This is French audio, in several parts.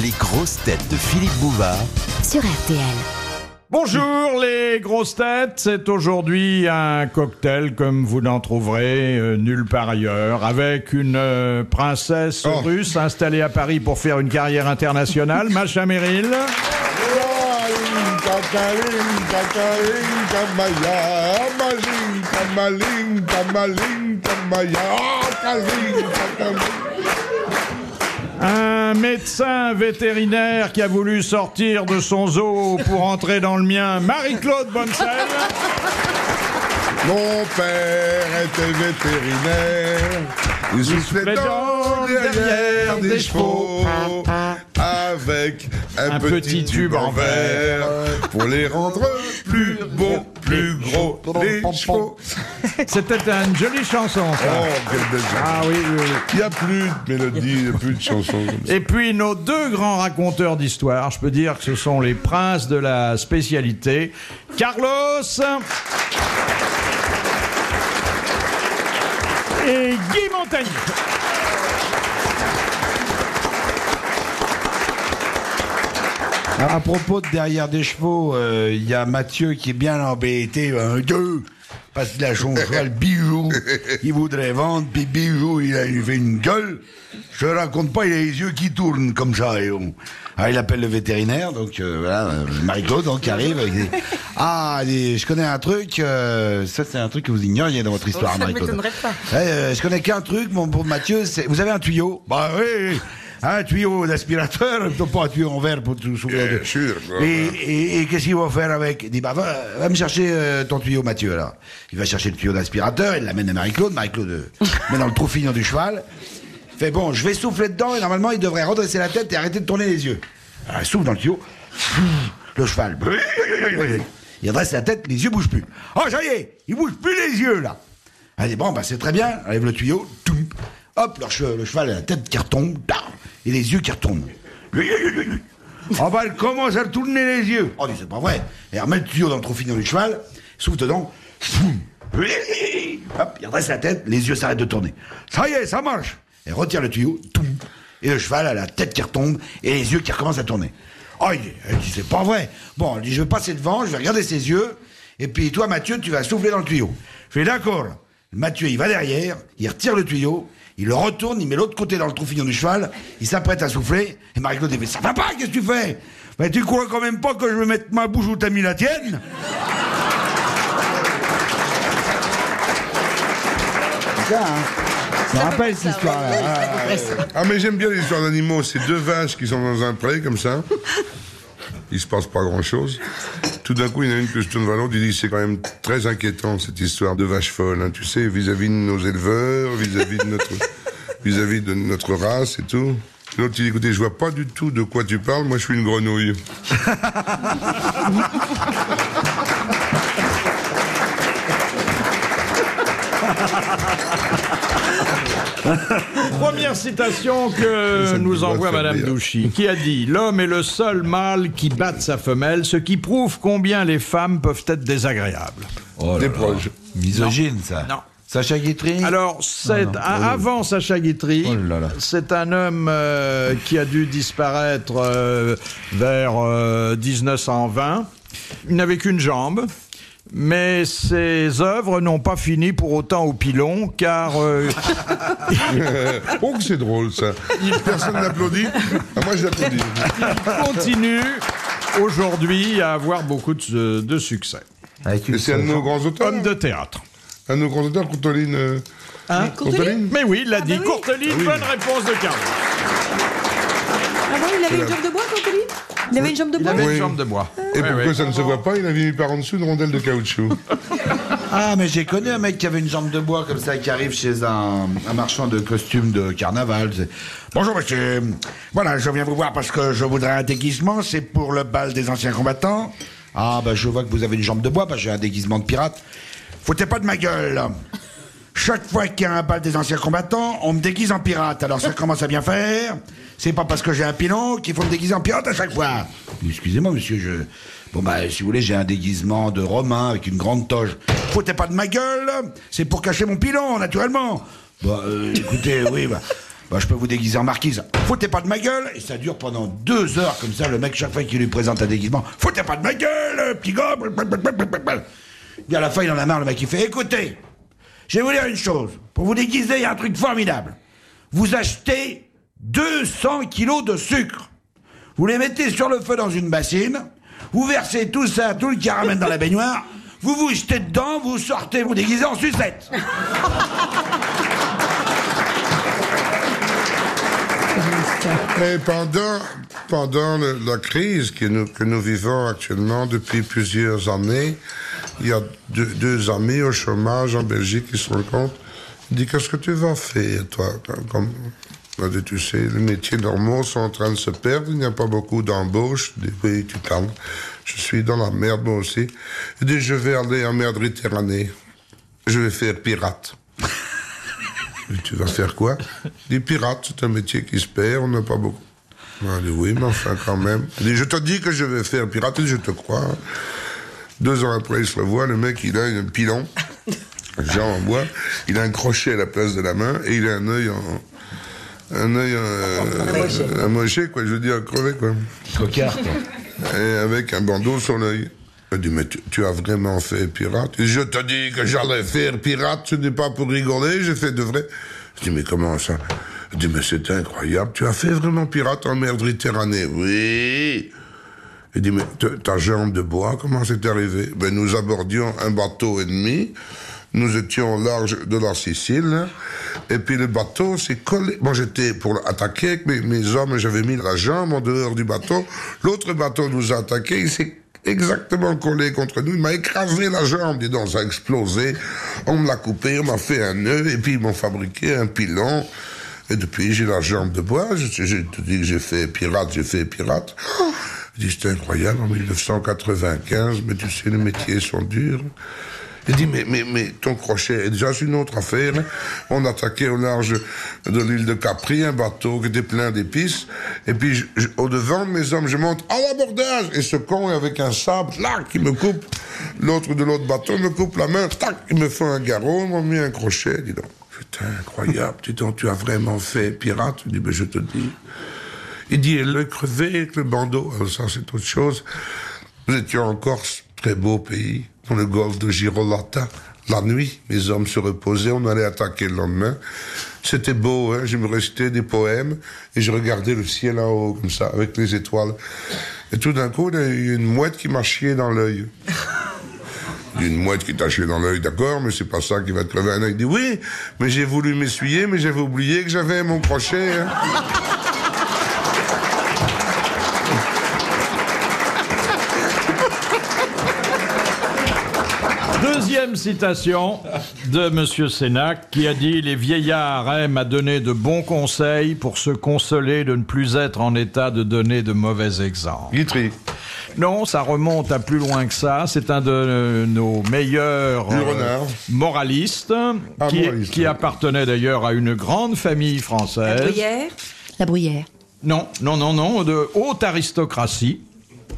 Les grosses têtes de Philippe Bouvard sur RTL. Bonjour les grosses têtes, c'est aujourd'hui un cocktail comme vous n'en trouverez euh, nulle part ailleurs, avec une euh, princesse Oh. russe installée à Paris pour faire une carrière internationale, Macha Merrill. Un médecin vétérinaire qui a voulu sortir de son zoo pour entrer dans le mien, Marie-Claude Bonsel. Mon père était vétérinaire. Il soufflait dans derrière des chevaux avec un, Un petit, petit tube en verre pour les rendre plus beaux, plus gros, les chevaux. C'était une jolie chanson, ça. Oh, quelle belle chanson. Ah oui, oui, oui. Il n'y a plus de mélodie, il n'y a plus de ça. Et puis nos deux grands raconteurs d'histoire, je peux dire que ce sont les princes de la spécialité, Carlos et Guy Montagnier. À propos de derrière des chevaux, euh, il y a Mathieu qui est bien embêté, un deux, parce qu'il a son cheval bijou, il voudrait vendre, puis bijou, il a il fait une gueule. Je raconte pas, il a les yeux qui tournent comme ça. Et on... Ah, il appelle le vétérinaire, donc euh, voilà, euh, Marie-Claude, donc qui arrive. Ah, je connais un truc, euh, ça c'est un truc que vous ignoriez dans votre histoire, ça ne Marie-Claude. m'étonnerait pas. Ouais, euh, je connais qu'un truc, mon pour Mathieu, c'est... Vous avez un tuyau? Bah oui, un tuyau d'aspirateur, plutôt pas un tuyau en verre pour tout soulever. Bien sûr, quoi. Et, et- et qu'est-ce qu'il va faire avec? Il dit, bah, va, va me chercher euh, ton tuyau, Mathieu, alors. Il va chercher le tuyau d'aspirateur, il l'amène à Marie-Claude, Marie-Claude euh, met dans le trou fignon du cheval. Bon, je vais souffler dedans, et normalement, il devrait redresser la tête et arrêter de tourner les yeux. Alors, il souffle dans le tuyau, le cheval. Il redresse la tête, les yeux bougent plus. Oh, ça y est, il bouge plus les yeux, là. Dit, bon, bah, c'est très bien, enlève le tuyau, hop, le, che- le cheval a la tête qui retombe, et les yeux qui retombent. Oh bah elle commence à tourner les yeux. Oh c'est pas vrai. Et remet le tuyau dans le trou fignon du cheval, souffle dedans. Hop, il redresse la tête, les yeux s'arrêtent de tourner. Ça y est, ça marche. Elle retire le tuyau, toum, et le cheval a la tête qui retombe et les yeux qui recommencent à tourner. Oh, il dit, elle dit, c'est pas vrai. Bon, elle dit, je vais passer devant, je vais regarder ses yeux, et puis toi, Mathieu, tu vas souffler dans le tuyau. Je fais d'accord. Mathieu, il va derrière, il retire le tuyau, il le retourne, il met l'autre côté dans le trou fignon du cheval, il s'apprête à souffler, et Marie-Claude dit, mais ça va pas, qu'est-ce que tu fais? Mais tu crois quand même pas que je vais mettre ma bouche où t'as mis la tienne? Hein Je me rappelle cette histoire-là. Ah, Ah, mais j'aime bien les histoires d'animaux. C'est deux vaches qui sont dans un pré, comme ça. Il se passe pas grand-chose. Tout d'un coup, il y en a une que je tourne vers l'autre. Il dit c'est quand même très inquiétant, cette histoire de vache folle. hein, tu sais, vis-à-vis de nos éleveurs, vis-à-vis de notre, vis-à-vis de notre race et tout. L'autre, il dit écoutez, je vois pas du tout de quoi tu parles. Moi, je suis une grenouille. Première citation que nous envoie Madame. Douchy, qui a dit L'homme est le seul mâle qui batte sa femelle, ce qui prouve combien les femmes peuvent être désagréables. Des proches. Misogyne, ça. Non. Sacha Guitry Alors, c'est a- avant Sacha Guitry, Oh là là. c'est un homme euh, qui a dû disparaître euh, vers euh, 1920. Il n'avait qu'une jambe. Mais ses œuvres n'ont pas fini pour autant au pilon, car euh, oh, que c'est drôle, ça. Personne n'applaudit. Ah, moi, j'applaudis. il continue aujourd'hui à avoir beaucoup de, de succès. Avec Et une c'est un de nos grands auteurs. Homme de théâtre. Un de nos grands auteurs, Courteline. euh, Hein Courteline Mais oui, il l'a Ah dit. bah oui. Courteline, oui. bonne réponse de Carlos. Ah bon, il avait une jambe de bois, Courteline Il avait une jambe de Il bois avait Oui. une jambe de bois. Et Ouais, pourquoi ça ne se voit pas Il avait mis par en dessous une rondelle de caoutchouc. Ah, mais j'ai connu un mec qui avait une jambe de bois comme ça, qui arrive chez un, un marchand de costumes de carnaval. Bonjour monsieur, voilà, je viens vous voir parce que je voudrais un déguisement, c'est pour le bal des anciens combattants. Ah, bah je vois que vous avez une jambe de bois, parce que j'ai un déguisement de pirate. Foutez pas de ma gueule. Chaque fois qu'il y a un bal des anciens combattants, on me déguise en pirate. Alors ça commence à bien faire. C'est pas parce que j'ai un pilon qu'il faut me déguiser en pirate à chaque fois. Excusez-moi, monsieur, je. Bon, bah, si vous voulez, j'ai un déguisement de romain avec une grande toge. Foutez pas de ma gueule C'est pour cacher mon pilon, naturellement. Bah, euh, écoutez, oui, bah. Bah, je peux vous déguiser en marquise. Foutez pas de ma gueule Et ça dure pendant deux heures comme ça, le mec, chaque fois qu'il lui présente un déguisement, foutez pas de ma gueule, petit gars Et à la fin, il en a marre, le mec, il fait, écoutez, je vais vous dire une chose. Pour vous déguiser, il y a un truc formidable. Vous achetez 200 kilos de sucre. Vous les mettez sur le feu dans une bassine, vous versez tout ça, tout le caramel dans la baignoire, vous vous jetez dedans, vous sortez, vous déguisez en sucette. Mais pendant, pendant la crise que nous, que nous vivons actuellement depuis plusieurs années, il y a deux, amis au chômage en Belgique qui se compte. Ils disent Qu'est-ce que tu vas faire, toi? Comme- dit, Tu sais, les métiers normaux sont en train de se perdre, il n'y a pas beaucoup d'embauches. Je dis Oui, tu parles. Je suis dans la merde, moi aussi. Il dit Je vais aller en mer Méditerranée. Je vais faire pirate. Et tu vas faire quoi? Des pirates, c'est un métier qui se perd, on n'a pas beaucoup. On dit oui, mais enfin quand même. Il dit, je te dis que je vais faire pirate, et je te crois. Deux ans après, il se revoit, le mec, il a un pilon, Jean en bois, il a un crochet à la place de la main, et il a un œil en... Un œil euh, amoché, quoi, je veux dire, crevé, quoi. Cocard, quoi. Et avec un bandeau sur l'œil. Il dit, mais tu, tu as vraiment fait pirate? Il dit, Je te dis que j'allais faire pirate, ce n'est pas pour rigoler, j'ai fait de vrai. Je dis, mais comment ça? Il dit, mais c'est incroyable, tu as fait vraiment pirate en mer Méditerranée Oui Il dit, mais ta jambe de bois, comment c'est arrivé? Ben, nous abordions un bateau ennemi, nous étions au large de la Sicile, et puis le bateau s'est collé. Moi, j'étais pour attaquer avec mes, mes hommes, j'avais mis la jambe en dehors du bateau. L'autre bateau nous a attaqué, il s'est exactement collé contre nous, il m'a écrasé la jambe, dis donc, ça a explosé. On me l'a coupé, on m'a fait un nœud, et puis ils m'ont fabriqué un pilon. Et depuis, j'ai la jambe de bois. Je, je te dis que j'ai fait pirate, j'ai fait pirate. Je dis, c'est incroyable, en 1995, mais tu sais, les métiers sont durs. Il dit, mais, mais, mais ton crochet est déjà une autre affaire. On attaquait au large de l'île de Capri un bateau qui était plein d'épices. Et puis, au devant de mes hommes, je monte à l'abordage. Et ce con, avec un sabre, là, qui me coupe. L'autre de l'autre bateau me coupe la main, tac, il me fait un garrot, m'a mis un crochet. Dis donc, putain, incroyable. Dis donc, tu as vraiment fait pirate. Je dis, ben, je te dis. Il dit, le crevé avec le bandeau. Alors ça, c'est autre chose. Nous étions en Corse, très beau pays, dans le golfe de Girolata. La nuit, mes hommes se reposaient, on allait attaquer le lendemain. C'était beau, hein, je me récitais des poèmes et je regardais le ciel en haut, comme ça, avec les étoiles. Et tout d'un coup, il y a eu une mouette qui m'a chié dans l'œil. Une mouette qui t'a chié dans l'œil, d'accord, mais c'est pas ça qui va te crever un œil. Il dit oui, mais j'ai voulu m'essuyer, mais j'avais oublié que j'avais mon crochet. hein. Deuxième citation de Monsieur Sénac qui a dit Les vieillards aiment à donner de bons conseils pour se consoler de ne plus être en état de donner de mauvais exemples. Guitry. Non, ça remonte à plus loin que ça. C'est un de nos meilleurs renard. moralistes Ah, qui, moraliste, qui oui. appartenait d'ailleurs à une grande famille La française. bruyère? La bruyère. Non, non, non, non, de haute aristocratie.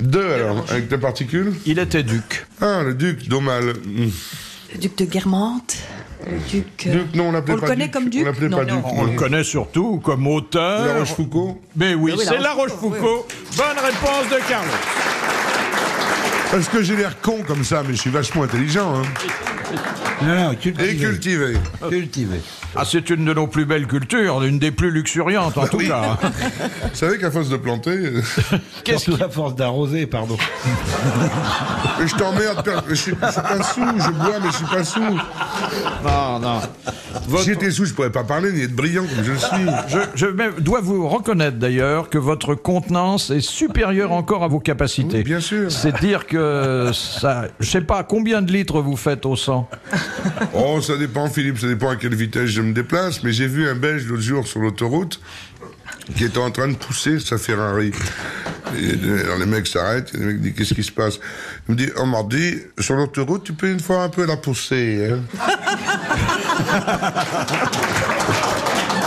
Deux alors, avec des particules Il était duc. Ah, le duc d'Aumale. Hmm. Le duc de Guermantes. Le duc. euh, Duc, non, on l'appelait pas connaît duc. comme duc On l'appelait Non, pas non. duc. On le connaît surtout comme auteur. La Rochefoucauld Mais oui, c'est La Rochefoucauld, Rochefoucauld. Bonne réponse de Carlos. Parce que j'ai l'air con comme ça, mais je suis vachement intelligent. Hein. Non, non, Et cultivé. Ah, c'est une de nos plus belles cultures, une des plus luxuriantes en tout oui. cas. Vous savez qu'à force de planter, Qu'est-ce Surtout à force d'arroser, pardon. je t'emmerde. Je suis, je suis pas sous, je bois, mais je suis pas sous. Non, non. Si j'étais sous, je pourrais pas parler ni être brillant comme je le suis. Je, dois vous reconnaître d'ailleurs que votre contenance est supérieure encore à vos capacités. Oui, bien sûr. C'est dire que ça, je sais pas combien de litres vous faites au sang. Oh, ça dépend, Philippe, ça dépend à quelle vitesse je me déplace. Mais j'ai vu un Belge l'autre jour sur l'autoroute qui était en train de pousser sa Ferrari. Et, euh, alors les mecs s'arrêtent, et le mec dit Qu'est-ce qui se passe? Il me dit On m'a dit, sur l'autoroute, tu peux une fois un peu la pousser. hein.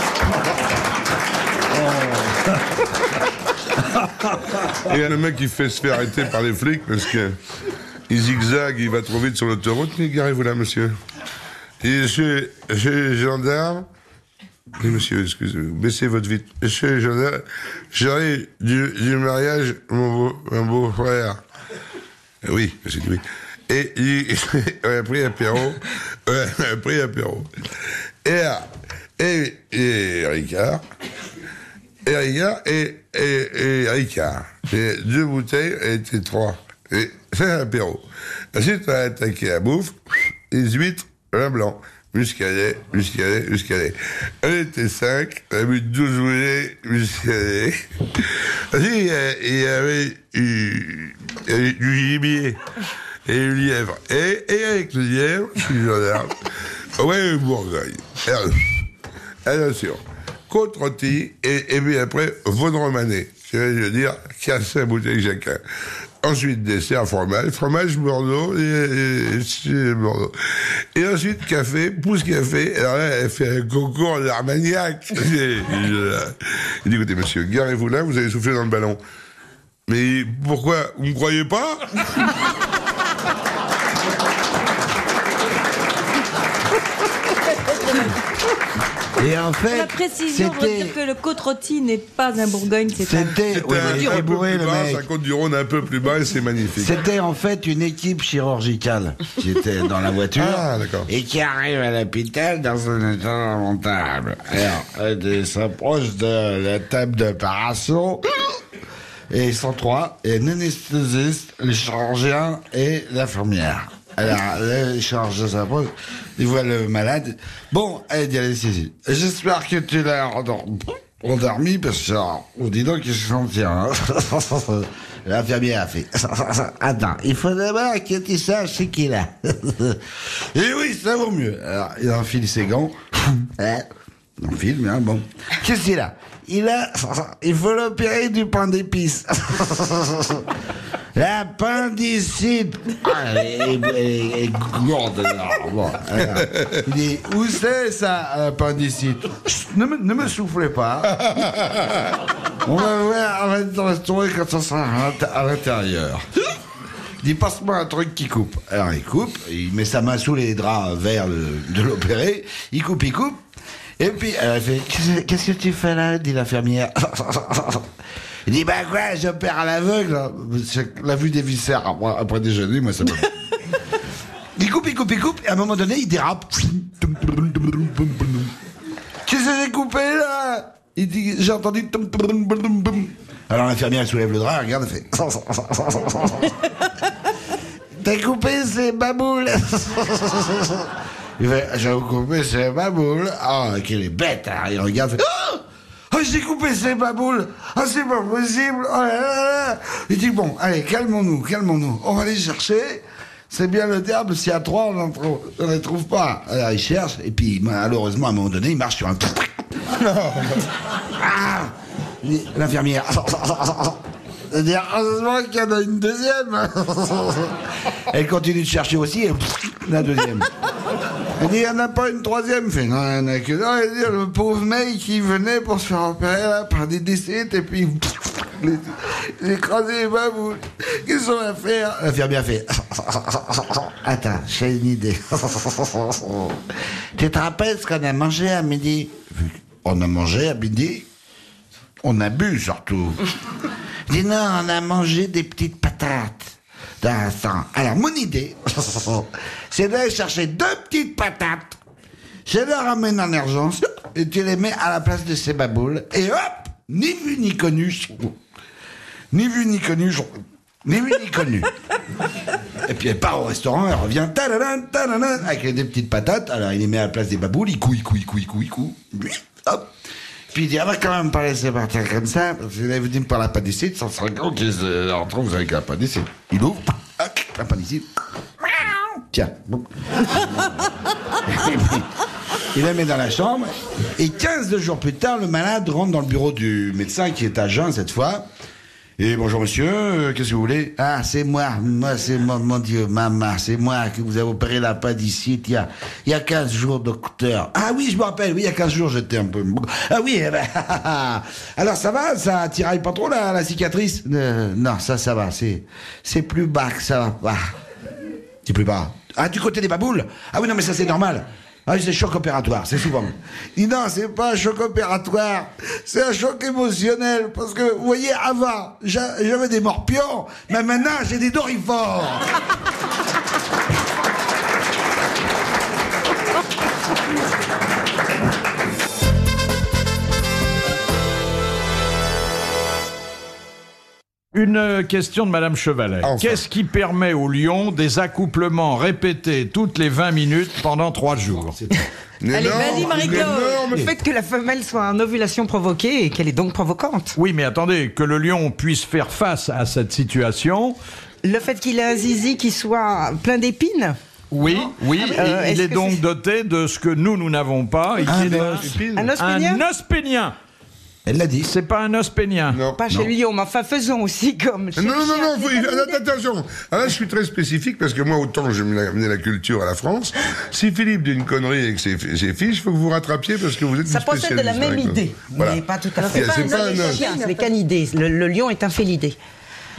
Et il y a le mec qui fait se faire arrêter par les flics parce que il zigzague, il va trop vite sur l'autoroute. Mais garez-vous là, monsieur. Et suis gendarme. Oui, monsieur, excusez-moi. Baissez votre vitre. Monsieur, j'aurais- j'aurais du, du mariage mon beau- beau-frère. Euh, oui, dit oui. Et il a pris apéro. On a pris apéro. Et, et, et Ricard. Et Ricard et, et, et Ricard. Et deux bouteilles étaient trois. Et c'est un apéro. Ensuite, on a attaqué la bouffe. Les huîtres, vin blanc. Muscadet, muscadet, muscadet. On était cinq, on a bu 12 boulets, muscadet. Ensuite, il y avait du gibier et du lièvre. Et, avec le lièvre, je suis gendarme, ouais, Bourgogne. Alors, Attention, côte rôtie et, et puis après, romané. Je veux dire, 15 bouteilles chacun. Ensuite, dessert, fromage, fromage Bordeaux et, et- Bordeaux. Et ensuite, café, pousse café. Alors là, elle fait un concours d'Armagnac. Il dit, écoutez, monsieur, garez-vous là, vous allez souffler dans le ballon. Mais pourquoi Vous me croyez pas Et en fait, La précision veut dire que le côte rôti n'est pas un Bourgogne, c'est un... C'était. C'était un, peu plus bas, ça compte du Rhône un peu plus bas et c'est magnifique. C'était en fait une équipe chirurgicale qui était dans la voiture Ah, et qui arrive à l'hôpital dans un état lamentable. Alors, elle s'approche de la table d'opération et ils sont trois, et l'anesthésiste, le chirurgien et l'infirmière. Alors, le chirurgien s'approche, il voit le malade. Bon, elle dit à l'anesthésie, j'espère que tu l'as endormi. Parce que, alors, on dit donc qu'il se sentit, hein. L'infirmière a fait, attends, il faut d'abord que tu saches ce qu'il a. Et oui, ça vaut mieux. Alors, il enfile ses gants. Hein, On filme, hein, bon. Qu'est-ce qu'il a? Il a, il faut l'opérer du pain d'épices. L'appendicite. Ah, elle est, gourde. Il dit, où c'est ça, l'appendicite ne me, ne me soufflez pas. On va voir, on va le restaurant quand on sera à l'int- à l'intérieur. Il dit, passe-moi un truc qui coupe. Alors il coupe, il met sa main sous les draps verts de, de il coupe, il coupe. Et puis, elle fait, qu'est-ce que tu fais là dit l'infirmière. Il dit, bah quoi, j'opère à l'aveugle. La vue des viscères après, après déjeuner, moi ça me... Il coupe, il coupe, il coupe, et à un moment donné, il dérape. Qu'est-ce que j'ai coupé là? Il dit, j'ai entendu. Alors l'infirmière soulève le drap, regarde, elle fait. T'as coupé ces baboules Il fait, j'ai coupé ces baboules. Ah, qu'elle est bête, hein. il regarde, fait, Ah Oh, j'ai coupé ces baboules Ah, c'est pas possible Oh Il dit, bon, allez, calmons-nous, calmons-nous. On va les chercher. C'est bien le terme, s'il y a trois, on ne les trouve pas. Alors, il cherche, et puis, malheureusement, à un moment donné, il marche sur un... Ah L'infirmière... C'est-à-dire, heureusement qu'il y en a une deuxième. Elle continue de chercher aussi, et la deuxième. Elle dit, il n'y en a pas une troisième. Elle fait, non, il n'y en a que deux. Elle dit, le pauvre mec qui venait pour se faire opérer là, par des décès, et puis j'ai écrasé les baboules. Qu'est-ce qu'on va faire? L'infirmière fait, attends, j'ai une idée. tu te rappelles ce qu'on a mangé à midi? On a mangé à midi on a bu surtout. Je dis non, on a mangé des petites patates. Attends. Alors, mon idée, c'est d'aller chercher deux petites patates. Je les ramène en urgence et tu les mets à la place de ces baboules. Et hop, ni vu ni connu. Ni vu ni connu. Ni vu ni connu. Et puis elle part au restaurant, elle revient tadadam, tadadam, avec des petites patates. Alors il les met à la place des baboules, il couille, couille, couille, couille, couille. Hop. Puis il dit, on va quand même pas laisser partir comme ça, parce là, vous dites par ça serait grand qu'ils se retrouvent avec l'appendicite. Il ouvre, hop, l'appendicite. Tiens. Bon. Et puis, il la met dans la chambre, et 15 jours plus tard, le malade rentre dans le bureau du médecin, qui est à jeun cette fois. Et bonjour monsieur, euh, qu'est-ce que vous voulez? Ah, c'est moi, moi c'est mon, mon Dieu, maman, c'est moi qui vous avez opéré l'appendicite il y a, il y a 15 jours, docteur. Ah oui, je me rappelle, oui, il y a 15 jours, j'étais un peu... Ah oui, eh ben, alors ça va, ça tiraille pas trop la, la cicatrice? Euh, Non, ça, ça va, c'est, c'est plus bas que ça va pas. C'est plus bas. Ah, du côté des baboules? Ah oui, non, mais ça c'est normal. Ah, c'est choc opératoire, c'est souvent. Il dit non, c'est pas un choc opératoire, c'est un choc émotionnel. Parce que, vous voyez, avant, j'a- j'avais des morpions, mais maintenant, j'ai des dorifores. Une euh, question de Madame Chevalet. Enfin. Qu'est-ce qui permet au lion des accouplements répétés toutes les 20 minutes pendant trois jours? Une Allez, vas-y, Marie-Claude. Le fait que la femelle soit en ovulation provoquée et qu'elle est donc provocante. Oui, mais attendez, que le lion puisse faire face à cette situation. Le fait qu'il ait un zizi qui soit plein d'épines? Oui, oui, oui. Euh, il est-ce est donc doté de ce que nous, nous n'avons pas. Il Un os. Un os pénien un os pénien. Elle l'a dit. C'est pas un os pénien. Non. Pas chez le lion, mais enfin faisons aussi comme chez Non, non, non, faut- attention. Ah là, je suis très spécifique parce que moi, autant je me amené la culture à la France. Si Philippe dit une connerie avec ses, ses fiches, il faut que vous rattrapiez parce que vous êtes Ça une possède de la spécialiste même avec le- idée, Voilà. mais pas tout à fait. C'est pas un os. chien, c'est les canidés. Le, le lion est un félidé,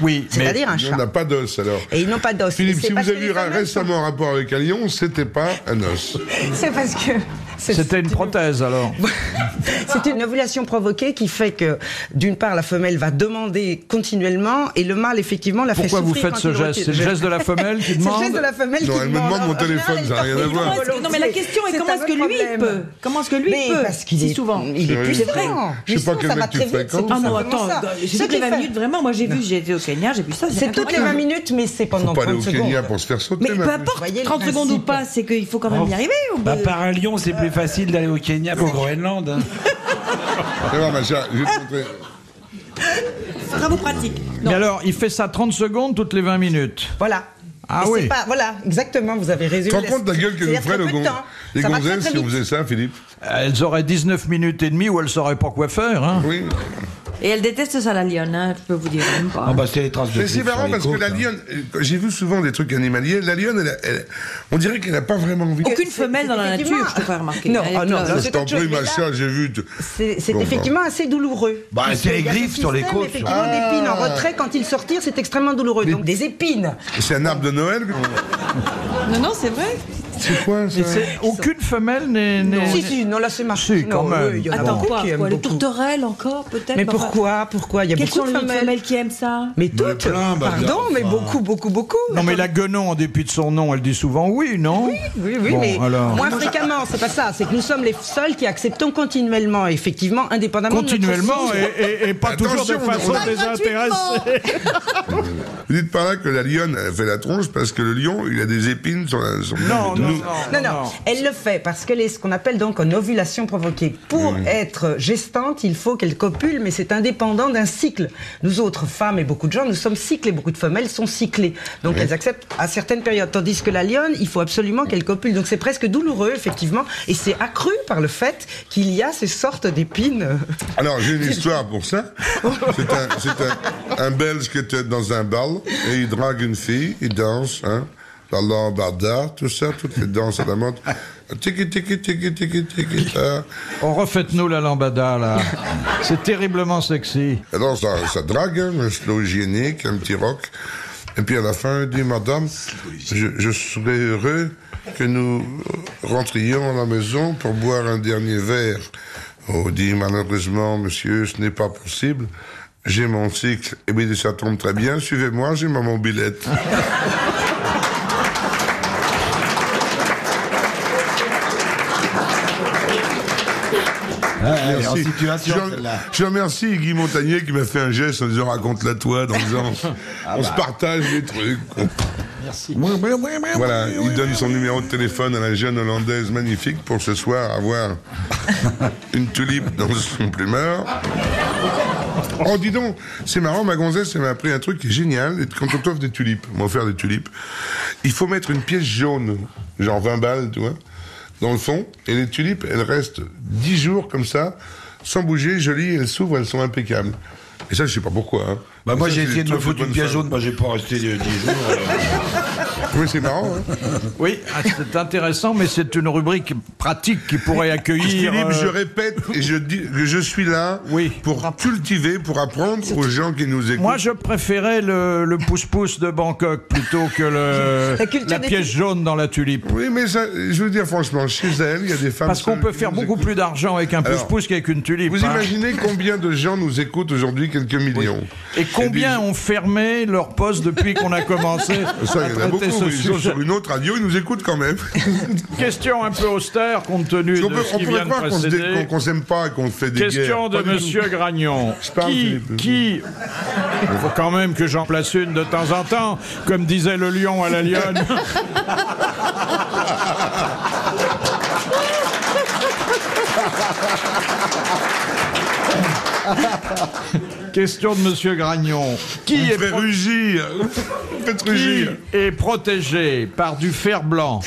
Oui, mais c'est-à-dire un On chat. n'a pas d'os alors. Et ils n'ont pas d'os. Philippe, si vous avez eu récemment un rapport avec un lion, c'était pas un os. C'est parce que... c'était une prothèse alors. C'est une ovulation provoquée qui fait que, d'une part, la femelle va demander continuellement et le mâle, effectivement, la Pourquoi fait vous souffrir faites quand ce il geste? C'est le geste de la femelle qui C'est le demande geste de la femelle Non, qui elle me demande mon téléphone, ça n'a rien à voir. non, mais la question est comment est-ce que lui il problème. peut? Comment est-ce que lui Mais il peut? parce qu'il est souvent il est plus vrai. Je sais pas quel mec tu fréquentes. c'est Ah non, attends, j'ai Ce les 20 fait- minutes, vraiment, moi j'ai vu, j'ai été au Kenya, j'ai vu ça. C'est toutes les 20 minutes, mais c'est pendant Faut pas aller 30 au secondes. Kenya pour se faire sauter. Mais ma peu importe, Voyez le 30 secondes ou pas, c'est qu'il faut quand même y arriver. Bah, par un lion, c'est plus facile d'aller au Kenya qu'au Groenland. hein. Voir, ma chère, je vais te montrer. Travaux pratiques. Non. Mais alors, il fait ça 30 secondes toutes les 20 minutes. Voilà. Ah Et oui. Pas, voilà, exactement, vous avez Tu résumé. te rends compte de la gueule que nous ferait le gon... les Ça va très, gonzesses si on faisait ça, Philippe Elles auraient 19 minutes et demie où elles sauraient pas quoi faire. Hein. Oui. Et elle déteste ça, la lionne, hein, je peux vous dire. Même pas. Ah bah c'est les traces de Mais c'est marrant parce que la hein. lionne, j'ai vu souvent des trucs animaliers, la lionne, elle, elle- on dirait qu'elle n'a pas vraiment envie. Aucune femelle dans la nature, je te fais remarquer. Non, ah non, c'est t'en autre chose, prie, ma mais là- chère, j'ai vu. C'est effectivement assez douloureux. Bah, c'est les y a griffes sur les côtes, Effectivement, Ah. d'épines en retrait, quand ils sortirent, c'est extrêmement douloureux. Donc des épines. C'est un arbre de Noël Non, non, c'est vrai. C'est quoi ça aucune femelle n'est. Si, si, non, là c'est marché. Si, quand Non, même. oui, il y en a Attends, beaucoup quoi, qui aiment quoi Les beaucoup. tourterelles encore, peut-être Mais pourquoi Pourquoi? Il y a Quelles beaucoup sont de femelles. femelles qui aiment ça? Mais toutes plein, bah, Pardon, mais enfin. beaucoup, beaucoup, beaucoup. Non, mais la guenon, en dépit de son nom, elle dit souvent oui, non? Oui, oui, Bon, mais alors. moins fréquemment, c'est pas ça. C'est que nous sommes les seuls qui acceptons continuellement, effectivement, indépendamment Continuellement de notre et, et- et pas toujours de façon désintéressée. Vous dites par là que la lionne, elle fait la tronche parce que le lion, il a des épines sur la. Non, non, non. Non, non, elle le fait parce qu'elle est ce qu'on appelle donc une ovulation provoquée. Pour être gestante, il faut qu'elle copule, mais c'est indépendant d'un cycle. Nous autres femmes et beaucoup de gens, nous sommes cyclés. Beaucoup de femelles sont cyclées. Donc elles acceptent à certaines périodes. Tandis que la lionne, il faut absolument qu'elle copule. Donc c'est presque douloureux, effectivement. Et c'est accru par le fait qu'il y a ces sortes d'épines. Alors, j'ai une histoire pour ça. C'est un, c'est un, un Belge qui était dans un bal et il drague une fille, il danse, hein. La lambada, tout ça, toutes les danses à la mode. Tiki, tiki, tiki, tiki, tiki. On refaites-nous la lambada, là. C'est terriblement sexy. Alors, ça, ça drague, hein, un slow hygiénique, un petit rock. Et puis à la fin, il dit, Madame, je, je serais heureux que nous rentrions à la maison pour boire un dernier verre. Oh, dit, malheureusement, monsieur, ce n'est pas possible. J'ai mon cycle. Eh bien, ça tombe très bien. Suivez-moi, j'ai ma mobilette. En situation, Je- remercie Guy Montagnier qui m'a fait un geste en disant raconte-la toi, dans disant Ah on bah. se partage les trucs. Merci. Voilà, il donne son numéro de téléphone à la jeune hollandaise magnifique pour ce soir avoir une tulipe dans son plumeur. Oh, dis donc, c'est marrant, ma gonzesse, elle m'a appris un truc qui est génial. Et Quand on t'offre des tulipes, on m'a offert des tulipes, il faut mettre une pièce jaune, genre 20 balles, tu vois, dans le fond. Et les tulipes, elles restent 10 jours comme ça, sans bouger, jolies, elles s'ouvrent, elles sont impeccables. Et ça, je sais pas pourquoi. hein. Bah, moi, j'ai essayé de me foutre une pièce jaune, moi, j'ai pas resté euh, 10 jours. euh. Oui, c'est marrant. hein. Oui, ah, c'est intéressant, mais c'est une rubrique pratique qui pourrait accueillir. Philippe, euh, je répète et je dis que je suis là Oui. pour cultiver, pour apprendre aux gens qui nous écoutent. Moi, je préférais le, le pouce-pouce de Bangkok plutôt que le, La culture la des pièce jaune dans la tulipe. Oui, mais ça, je veux dire franchement, chez elle, il y a des femmes. Parce qu'on seules peut qui faire nous beaucoup écoutent. plus d'argent avec un Alors, pouce-pouce qu'avec une tulipe. Vous hein. imaginez combien de gens nous écoutent aujourd'hui Quelques millions. Et combien ont fermé leur poste depuis qu'on a commencé Ça, à il y en a beaucoup, traiter ce mais ils sont sujet sur une autre radio, ils nous écoutent quand même. Question un peu austère compte tenu Parce qu'on de peut- ce on qui pourrait vient de croire qu'on se dé- précéder. qu'on qu'on s'aime pas et qu'on fait des Question guerres. de Pas du Monsieur tout. Gragnon. Je parle, qui, Philippe. qui, il faut quand même que j'en place une de temps en temps, comme disait le lion à la lionne. Question de Monsieur Gragnon. Qui Vous est, pro- rugir. Qui rugir. est protégé par du fer blanc,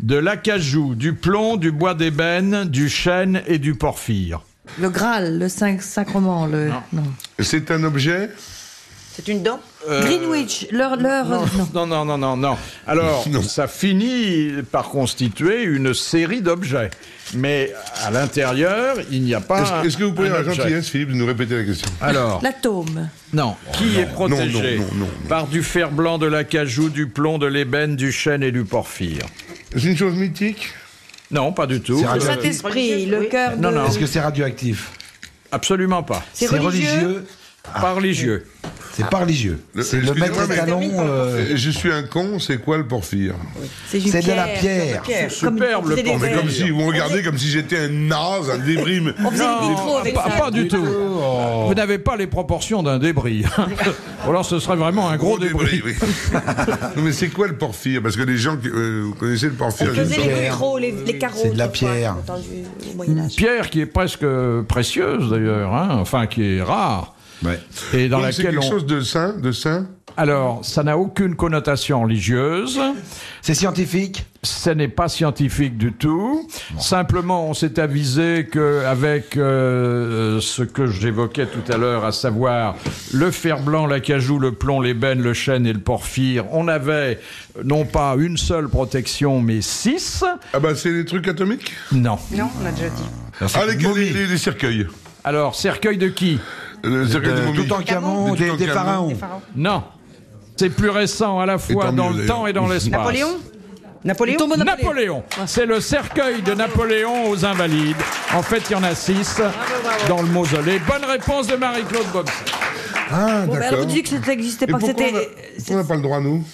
de l'acajou, du plomb, du bois d'ébène, du chêne et du porphyre? Le Graal, le cinq sacrement, le. Non. C'est un objet C'est une dent Greenwich, leur. leur non. Non, non, non, non, non. Alors, Non. ça finit par constituer une série d'objets. Mais à l'intérieur, il n'y a pas. Est-ce que vous avoir la gentillesse, Philippe, de nous répéter la question Alors, L'atome. non. Qui est protégé non, non, non, non. par du fer blanc, de l'acajou, du plomb, de l'ébène, du chêne et du porphyre? C'est une chose mythique? Non, pas du tout. C'est Le Euh, Saint-Esprit, le cœur de. Non, non. Est-ce que c'est radioactif? Absolument pas. C'est religieux. Pas religieux. C'est pas religieux. Le- C'est le maître étalon. euh, Je suis un con, c'est quoi le porphyre? C'est de la pierre. Superbe le c'est porphyre. comme si vous regardez comme si j'étais un naze, un débris. mais- On faisait des vitraux avec pas, ça. pas du tout. Vous n'avez pas les proportions d'un débris. Ou alors ce serait vraiment un gros, débris. oui. non, mais c'est quoi le porphyre? Parce que les gens, qui- euh, vous connaissez le porphyre je- les les, les carreaux. C'est de la pierre. Pierre qui est presque précieuse d'ailleurs, hein, enfin qui est rare. Ouais. Et dans Donc c'est laquelle quelque on... chose de sain, de sain Alors, ça n'a aucune connotation religieuse. C'est scientifique? Ce n'est pas scientifique du tout. Simplement, on s'est avisé qu'avec euh, ce que j'évoquais tout à l'heure, à savoir le fer blanc, l'acajou, le plomb, l'ébène, le chêne et le porphyre, on avait non pas une seule protection, mais six. Ah bah c'est les trucs atomiques? Non. Non, on a déjà dit. Ah, les, les- les- les cercueils. Alors, cercueil de qui? Le cercueil de De momies. Toutankhamon, De des, des pharaons. Non. C'est plus récent à la fois dans le temps et dans l'espace. Napoléon Napoléon de Napoléon. C'est le cercueil de Napoléon aux Invalides. En fait, il y en a six dans le mausolée. Bonne réponse de Marie-Claude Bobson. Ah, Bon, alors d'accord. vous dites que ça n'existait pas, c'était. on n'a pas le droit, nous?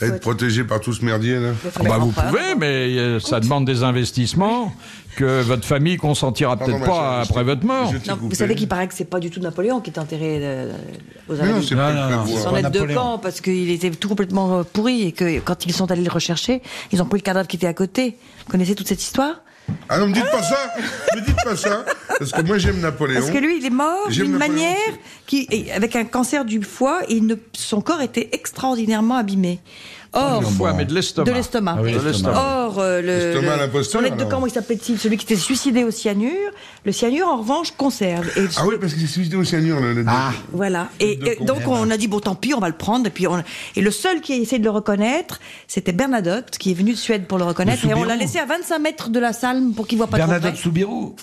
D'être protégés par tout ce merdier, là Bah, vous pouvez, mais euh, ça demande des investissements que votre famille consentira peut-être pas chère, après votre mort. Non, vous savez qu'il paraît que c'est pas du tout Napoléon qui est enterré euh, aux Mais non, Invalides. c'est pas Non, non, pas est deux Napoléon. camps parce qu'il était tout complètement euh, pourri et que quand ils sont allés le rechercher, ils ont pris le cadavre qui était à côté. Vous connaissez toute cette histoire? Ah non, me dites pas ça Me dites pas ça Parce que moi, j'aime Napoléon. Parce que lui, il est mort d'une manière qui, avec un cancer du foie et ne- son corps était extraordinairement abîmé. Or, fois, mais de l'estomac. de l'estomac. Ah oui. Or, euh, le, le- aide de camp, comment il s'appelait-il Celui qui était suicidé au cyanure. Le cyanure, en revanche, conserve. Et Ah oui, parce que c'est suicidé au cyanure, le, le- Ah. Voilà. Et, donc on a dit bon tant pis, on va le prendre. Et puis on... et le seul qui a essayé de le reconnaître, c'était Bernadotte, qui est venu de Suède pour le reconnaître. Le Et on l'a laissé à 25 mètres de la salle pour qu'il voit pas près. Soubirous.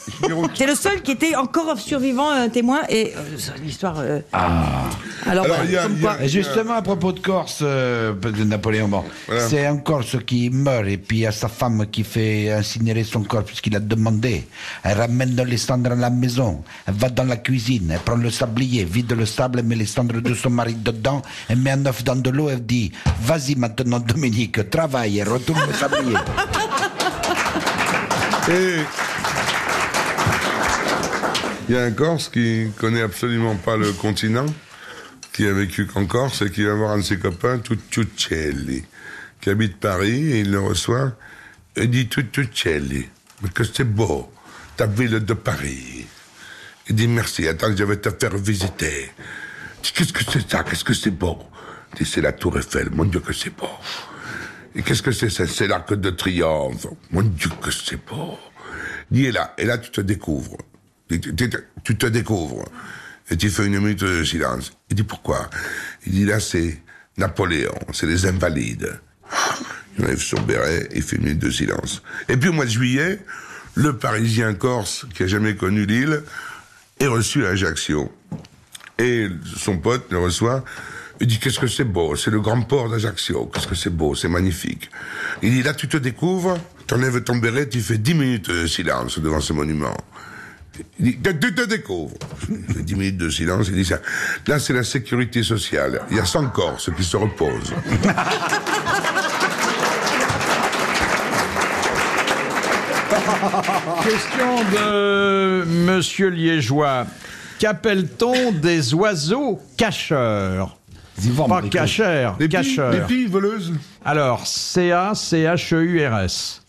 C'est le seul qui était encore survivant, un témoin. Et euh, c'est l'histoire. euh, Ah. Alors, Alors, voilà, il y a- comme il y a- quoi. Et justement, à propos de Corse, euh, de Napoléon, bon, Voilà. c'est un Corse qui meurt et puis il y a sa femme qui fait incinérer son corps puisqu'il a demandé. Elle ramène les cendres à la maison, elle va dans la cuisine, elle prend le sablier, vide le sable, met les cendres de son mari dedans, elle met un œuf dans de l'eau, elle dit Vas-y maintenant, Dominique, travaille et retourne le sablier. Et il y a un Corse qui connaît absolument pas le continent, qui a vécu qu'en Corse et qui va voir un de ses copains, Tucciuccelli, qui habite Paris et il le reçoit et dit Tucciuccelli, mais que c'est beau, ta ville de Paris. Il dit merci, attends, je vais te faire visiter. Il dit, Qu'est-ce que c'est ça Qu'est-ce que c'est beau? Il dit c'est la tour Eiffel, mon Dieu que c'est beau. Et qu'est-ce que c'est ça C'est l'arc de triomphe? Mon Dieu, que c'est beau. Dis, et là, et là, tu te découvres. Tu te découvres. Et tu fais une minute de silence. Il dit pourquoi? Il dit là c'est Napoléon, c'est les invalides. Il enlève son béret et fait une minute de silence. Et puis au mois de juillet, le Parisien corse qui a jamais connu l'île est reçu à Ajaccio. Et son pote le reçoit. Il dit qu'est-ce que c'est beau, c'est le grand port d'Ajaccio, qu'est-ce que c'est beau, c'est magnifique. Il dit là tu te découvres, t'enlèves ton béret, tu fais 10 minutes de silence devant ce monument. Il dit, tu te découvres. Il fait 10 minutes de silence, il dit ça. Là, c'est la sécurité sociale. Il y a 100 Corses qui se reposent. Question de Monsieur Liégeois. Qu'appelle-t-on des oiseaux cacheurs Pas cacheurs, filles, cacheurs. les filles voleuses Alors, C-A-C-H-E-U-R-S.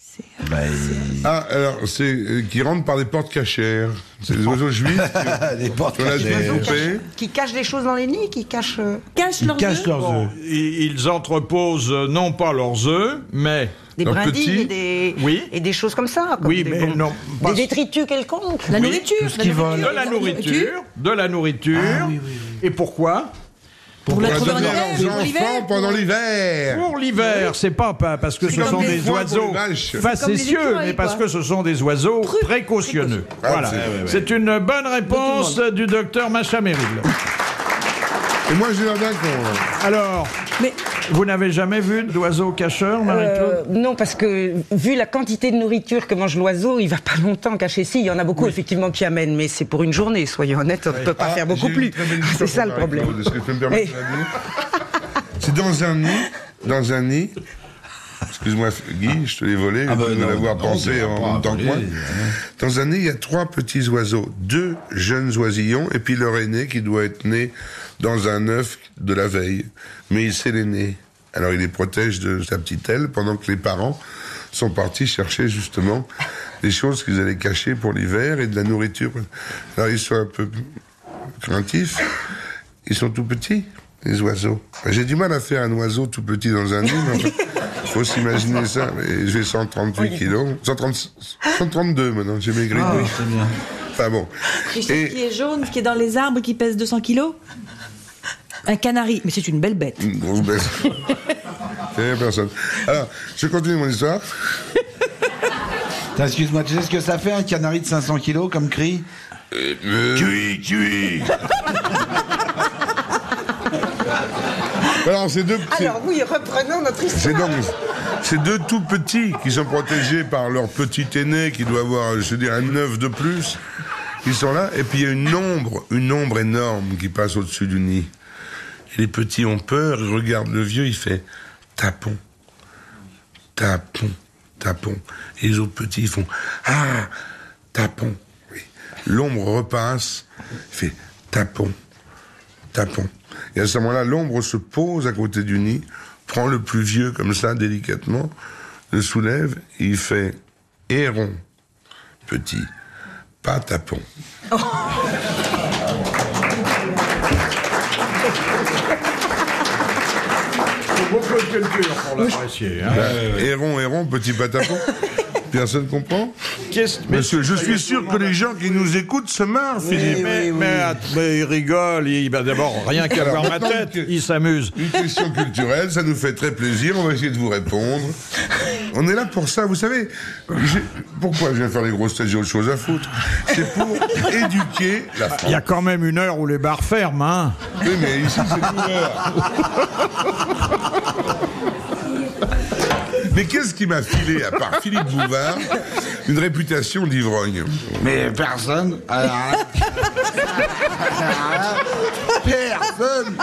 Ah, alors, c'est euh, qui rentrent par des portes cachères. C'est des oiseaux juifs. Des portes la cachées. découpée. Qui cachent des choses dans les nids, qui cachent. euh, Cachent Ils leurs cachent œufs. leurs œufs. Ils ils entreposent euh, non pas leurs œufs, mais des brindilles petits et des, Oui. et des choses comme ça. comme Oui, des, mais non, pas- Des détritus quelconques. La Oui, nourriture. tout ce la qui nourriture. de la nourriture, de la nourriture. Et pourquoi? Pour la Pour donner enfants pendant l'hiver. Pour l'hiver, c'est pas, pas parce que ce sont des oiseaux facétieux, mais parce que ce sont des oiseaux précautionneux. Ah, Voilà. c'est- une bonne réponse du docteur Machameril. Et moi, j'ai con. là. Alors, Mais vous n'avez jamais vu d'oiseaux cacheurs, Marie-Claude Euh, non, parce que vu la quantité de nourriture que mange l'oiseau, il va pas longtemps cacher. Si, il y en a beaucoup effectivement qui amènent, mais c'est pour une journée, soyons honnêtes, on ne peut pas Ah, faire beaucoup plus. C'est ça le problème. Marie-Claude. Est-ce que peux me permettre C'est dans un nid, dans un nid. Excuse-moi, Guy, je te l'ai volé, Ah bah non, l'avoir non, pensé en même temps que moi. hein. Dans un nid, il y a trois petits oiseaux, deux jeunes oisillons, et puis leur aîné qui doit être né dans un œuf de la veille. Mais il sait l'aîné. Alors il les protège de sa petite aile pendant que les parents sont partis chercher justement des choses qu'ils allaient cacher pour l'hiver et de la nourriture. Alors ils sont un peu craintifs. Ils sont tout petits, les oiseaux. J'ai du mal à faire un oiseau tout petit dans un nid, enfin, faut s'imaginer ça. Mais J'ai 138 kilos, 130 132 maintenant, j'ai maigri. oui. Enfin bon. tu sais ce qui Et est jaune, qui est dans les arbres, qui pèse 200 kilos Un canari. Mais c'est une belle bête. une grosse baisse. C'est rien, personne. Alors, je continue mon histoire. Excuse-moi, tu sais ce que ça fait un canari de 500 kilos comme cri? Euh, Cui, cui Alors, c'est deux. c'est- Alors oui, reprenons notre C'est histoire. donc ces deux tout petits qui sont protégés par leur petit aîné qui doit avoir, je dirais, un œuf de plus. Ils sont là, et puis il y a une ombre, une ombre énorme qui passe au-dessus du nid. Les petits ont peur, ils regardent le vieux, il fait tapon, tapon, tapon. Et les autres petits, ils font ah, tapon. Oui. L'ombre repasse, il fait tapon, tapon. Et à ce moment-là, l'ombre se pose à côté du nid, prend le plus vieux comme ça, délicatement, le soulève, il fait héron, petit, pas tapon. beaucoup de culture pour l'apprécier. Héron, héron, petit patapon. Personne comprend Monsieur, je suis sûr que les gens qui nous écoutent se marrent, Philippe. mais, mais, att- mais il rigole, il va d'abord rien qu'à voir ma tête, que- il s'amuse. Une question culturelle, ça nous fait très plaisir, on va essayer de vous répondre. On est là pour ça, vous savez. Pourquoi je viens faire les grosses têtes, j'ai autre chose à foutre C'est pour éduquer la Il y a France. quand même une heure où les bars ferment, hein. Oui, mais ici, c'est ouvert. Mais qu'est-ce qui m'a filé, à part Philippe Bouvard, une réputation d'ivrogne Mais personne. Alors personne.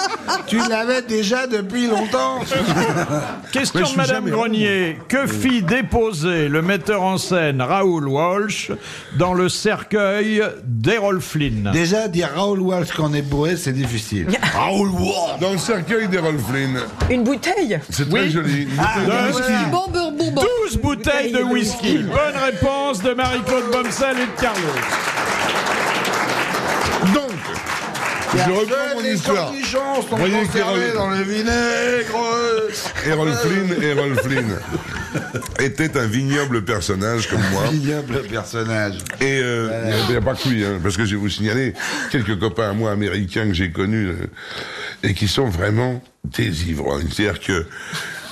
Tu l'avais déjà depuis longtemps. Question de Madame jamais- Grenier. Que fit déposer le metteur en scène Raoul Walsh dans le cercueil d'Errol Flynn Déjà, dire Raoul Walsh qu'on est bourré, c'est difficile. Raoul Walsh Dans le cercueil d'Errol Flynn. Une bouteille C'est très Oui. joli. Une bouteille de whisky. Bon beurre bourbon. 12 bouteilles de whisky. Bonne réponse de Marie-Claude Bomsel et de Carlos. Donc, Je reprends mon histoire. sont Voyez conservés qu'Errol- dans le vinaigre. Errol Flynn, Errol Flynn était un vignoble personnage comme moi. Ignoble personnage. Et euh, il n'y a pas que lui, hein, parce que je vais vous signaler quelques copains à moi américains que j'ai connus euh, et qui sont vraiment des ivrognes. C'est-à-dire que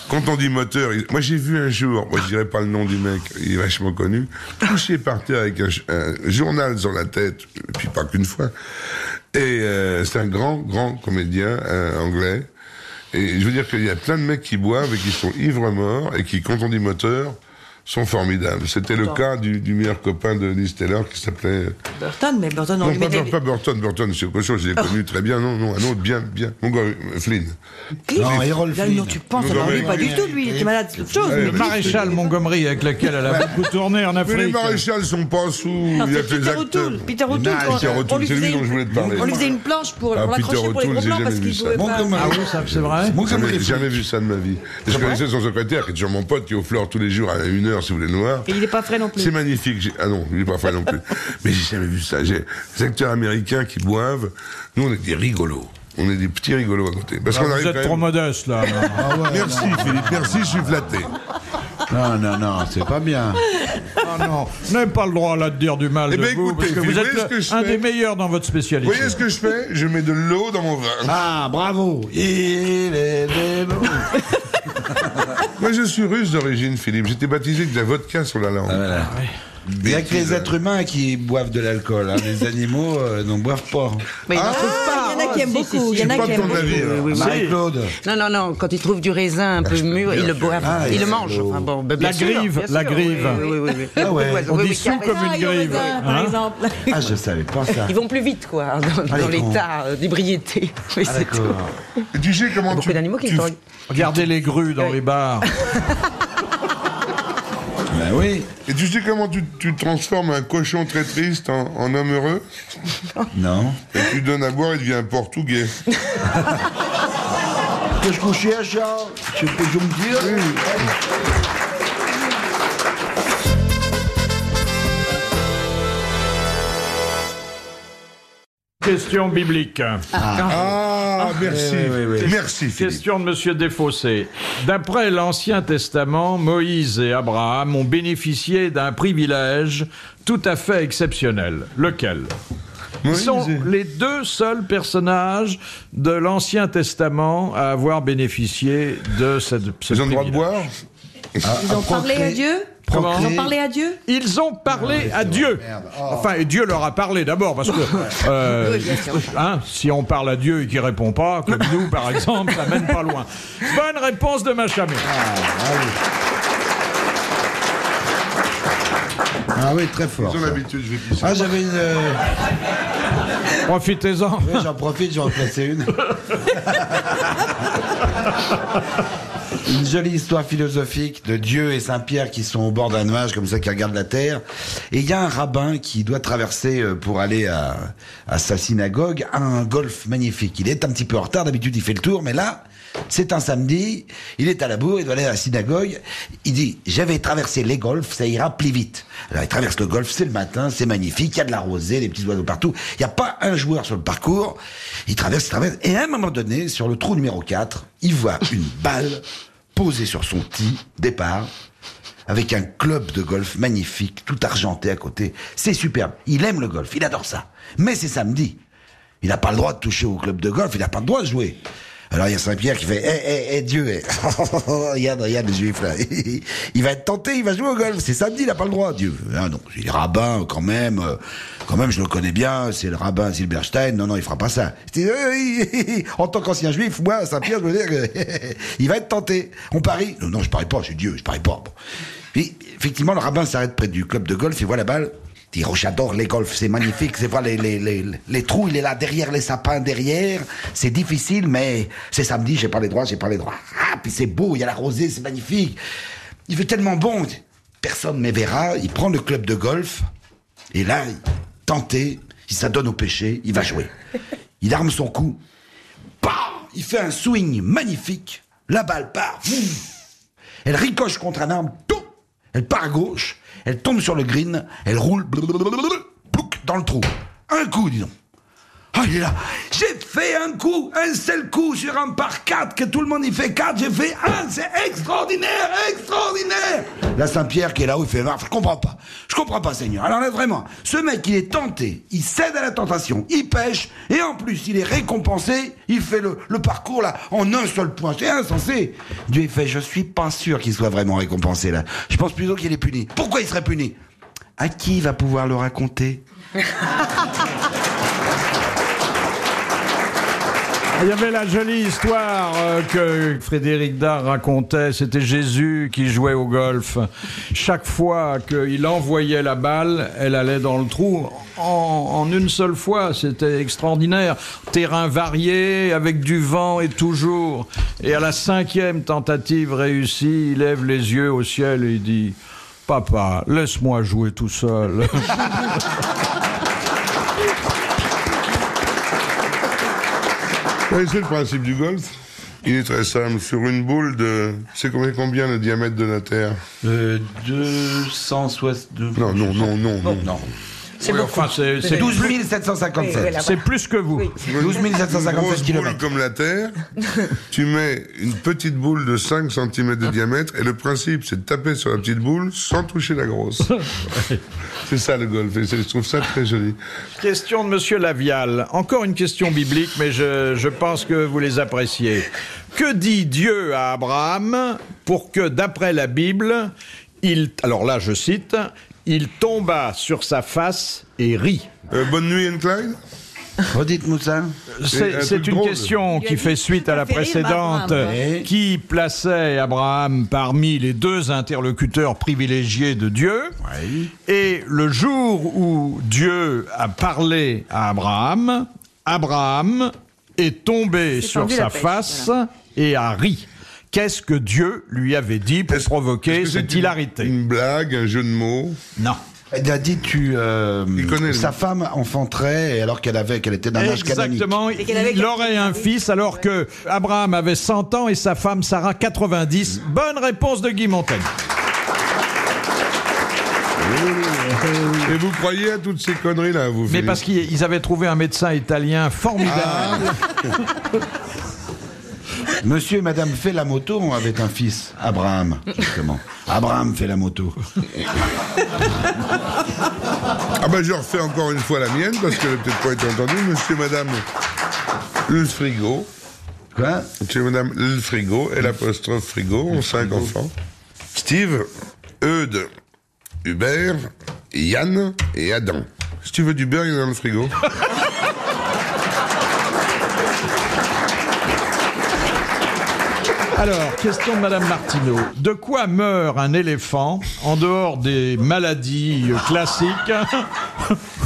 quand on dit moteur, moi j'ai vu un jour, moi je dirais pas le nom du mec, il est vachement connu, couché par terre avec un, journal sur la tête, et puis pas qu'une fois. Et euh, c'est un grand, grand comédien euh, anglais. Et je veux dire qu'il y a plein de mecs qui boivent et qui sont ivres morts et qui, quand on dit moteur, sont formidables. C'était le cas du, du meilleur copain de Liz Taylor qui s'appelait... Burton, mais Burton, on Non, lui pas, pas, Burton, Burton, c'est autre chose, je l'ai connu très bien. Non, non, un autre, bien, bien. Mon gars, euh, Flynn. Non, Errol Flynn. non, tu penses, alors lui, pas du tout, lui, il était malade, c'est autre chose. Ouais, mais- Le maréchal Montgomery avec lequel elle a beaucoup tourné en Mais les Afrique. maréchals sont pas sous. Non, Il y a les Peter acteurs. Peter O'Toole, Peter c'est lui faisait dont je voulais te parler. On lui faisait une planche pour, Ah, pour l'accrocher les O'Toole, gros j'ai plans jamais parce vu qu'il ça. pouvait pas... Montgomery. Ah oui, ça c'est vrai. Montgomery Jamais, jamais vu ça de ma vie. Et je connaissais son secrétaire, qui est toujours mon pote, qui est au fleur tous les jours à une heure, si vous voulez, noir. Et il est pas frais non plus. C'est magnifique. Ah non, il est pas frais non plus. Mais j'ai jamais vu ça. J'ai des acteurs américains qui boivent. Nous, on est des rigolos. On est des petits rigolos à côté. Parce Ah, qu'on vous êtes trop même- modeste là. Merci Philippe, merci, je suis flatté. Non, non, non, c'est pas bien. Ah non, vous n'avez pas le droit là de dire du mal Eh de ben, vous, écoutez, parce que vous ce êtes que un fais des meilleurs dans votre Vous spécialité. voyez ce que je fais? Je mets de l'eau dans mon vin. Ah, bravo. Il est. Moi, je suis russe d'origine, Philippe. J'étais baptisé avec de la vodka sur la langue. Il n'y a que les êtres humains qui boivent de l'alcool. hein. Les animaux euh, n'en boivent pas. Mais il Ah, trouve Ah, pas. il y en a qui aiment si, beaucoup. si, Il y en a pas qui de aiment ton beaucoup. avis, hein. Oui, oui, oui. Marie-Claude. Non, non, non, quand ils trouvent du raisin un peu mûr, ils le boivent. Ah, ils il le mangent. Enfin, bon, ben, La sûr, grive, la grive. Ah On dit sous comme une Ah, grive. par hein. exemple. Ah, je savais pas ça. Ils vont plus vite, quoi, dans, Ah, l'état euh, d'ébriété. Ah, c'est tout. tu sais comment Beaucoup tu, d'animaux qui tu- sont... Regardez les grues dans les bars. Oui. Et tu sais comment tu, tu transformes un cochon très triste en, en homme heureux Non. Et tu donnes à boire, il devient un portugais. Que je couchais à chat. Je peux me dire. Question biblique. Ah, merci. oui, oui, oui. Merci, Philippe. Question de Monsieur Desfossés. D'après l'Ancien Testament, Moïse et Abraham ont bénéficié d'un privilège tout à fait exceptionnel. Lequel? Ils sont les deux seuls personnages de l'Ancien Testament à avoir bénéficié de cette, ce Ils ont le droit de privilège. boire? Ils ont parlé à Dieu? Comment Ils ont parlé à Dieu? Ils ont parlé à Dieu. Enfin, et Dieu leur a parlé d'abord, parce que euh, hein, si on parle à Dieu et qu'il répond pas, comme nous par exemple, ça mène pas loin. Bonne réponse de Machamé. Ah oui, très fort. Ils ont l'habitude, je vais pisser. Ah, j'avais une. euh, Profitez-en. oui, j'en profite, j'en placer une. une jolie histoire philosophique de Dieu et Saint-Pierre qui sont au bord d'un nuage, comme ça, qui regardent la terre. Et il y a un rabbin qui doit traverser euh, pour aller à, à sa synagogue un golf magnifique. Il est un petit peu en retard, d'habitude il fait le tour, mais là, c'est un samedi, il est à la bourre, il doit aller à la synagogue. Il dit, je vais traverser les golfs, ça ira plus vite. Alors il traverse le golf, c'est le matin, c'est magnifique, il y a de la rosée, des petits oiseaux partout. Il n'y a pas un joueur sur le parcours. Il traverse, il traverse. Et à un moment donné, sur le trou numéro 4, il voit une balle posée sur son tee, départ, avec un club de golf magnifique, tout argenté à côté. C'est superbe. Il aime le golf, il adore ça. Mais c'est samedi. Il n'a pas le droit de toucher au club de golf, il n'a pas le droit de jouer. Alors il y a Saint-Pierre qui fait Eh, eh, eh, Dieu, eh. regarde, regarde les juifs là. il va être tenté, il va jouer au golf. C'est samedi, il n'a pas le droit, Dieu. Ah non, il est rabbin quand même. euh, Quand même, je le connais bien, c'est le rabbin Silberstein. Non, non, il fera pas ça. Je Euh, en tant qu'ancien juif, moi, Saint-Pierre, je veux dire que il va être tenté. On parie Non, non, je parie pas, c'est Dieu, je parie pas. Bon. Effectivement, le rabbin s'arrête près du club de golf, il voit la balle. Dit, oh, j'adore les golfs, c'est magnifique. C'est voir les, les, les, trous, il est là derrière les sapins derrière. C'est difficile, mais c'est samedi, j'ai pas les droits, j'ai pas les droits. Ah, puis c'est beau, il y a la rosée, c'est magnifique. Il fait tellement bon. Personne ne verra. Il prend le club de golf. Et là, tenté, il s'adonne au péché, il va jouer. Il arme son coup. Bah il fait un swing magnifique. La balle part. Elle ricoche contre un arbre. Elle part à gauche. Elle tombe sur le green. Elle roule. Dans le trou. Un coup, disons. Ah, il là. J'ai fait un coup, un seul coup sur un par quatre, que tout le monde y fait quatre, j'ai fait un, c'est extraordinaire, extraordinaire. Là, Saint-Pierre qui est là-haut, il fait, Ah, je comprends pas, je comprends pas, Seigneur. Alors là, vraiment, ce mec, il est tenté, il cède à la tentation, il pêche, et en plus, il est récompensé, il fait le, parcours là, en un seul point, c'est insensé. Dieu, il fait, je suis pas sûr qu'il soit vraiment récompensé là. Je pense plutôt qu'il est puni. Pourquoi il serait puni? À qui va pouvoir le raconter? Il y avait la jolie histoire euh, que Frédéric Dard racontait. C'était Jésus qui jouait au golf. Chaque fois qu'il envoyait la balle, elle allait dans le trou en, en une seule fois. C'était extraordinaire. Terrain varié, avec du vent et toujours. Et à la cinquième tentative réussie, il lève les yeux au ciel et il dit Papa, laisse-moi jouer tout seul. C'est le principe du golf. Il est très simple. Sur une boule de. C'est combien, combien le diamètre de la Terre? Euh, 262. Non, non, non, non, non. Non. C'est Oui, beaucoup. enfin, c'est- c'est 12 Oui, 757. voilà. c'est plus que vous. 12 Une 757 grosse boule km. comme la Terre, tu mets une petite boule de 5 cm de diamètre et le principe c'est de taper sur la petite boule sans toucher la grosse. c'est ça le golf et je trouve ça très joli. Question de Monsieur Lavial. Encore une question biblique, mais je, je pense que vous les appréciez. Que dit Dieu à Abraham pour que, d'après la Bible, il, alors là je cite, il tomba sur sa face et rit Euh, bonne nuit Clyde Redites-nous ça. C'est une drôle. question qui fait suite à la précédente, qui plaçait Abraham parmi les deux interlocuteurs privilégiés de Dieu? Oui. Et le jour où Dieu a parlé à Abraham, Abraham est tombé sur sa face et a ri. Qu'est-ce que Dieu lui avait dit pour Est-ce- provoquer cette une- hilarité Une blague, un jeu de mots Non. Elle a dit tu euh, Il connaît le- sa femme enfanterait alors qu'elle avait qu'elle était d'un âge canonique. Exactement. Il aurait un fils alors que Abraham avait 100 ans et sa femme Sarah 90. Bonne réponse de Guy Montaigne. Et vous croyez à toutes ces conneries là vous Mais Philippe parce qu'ils avaient trouvé un médecin italien formidable. Monsieur et Madame Felamoto avaient un fils, Abraham, justement. Abraham fait la moto. Ah ben je refais encore une fois la mienne parce qu'elle n'a peut-être pas été entendue. Monsieur et Madame le frigo. Quoi? Monsieur et Madame le frigo et l'apostrophe frigo ont cinq enfants. Steve, Eudes, Hubert, Yann et Adam. Si tu veux du beurre, il y en a dans le frigo. Alors, question de Madame Martineau. De quoi meurt un éléphant en dehors des maladies classiques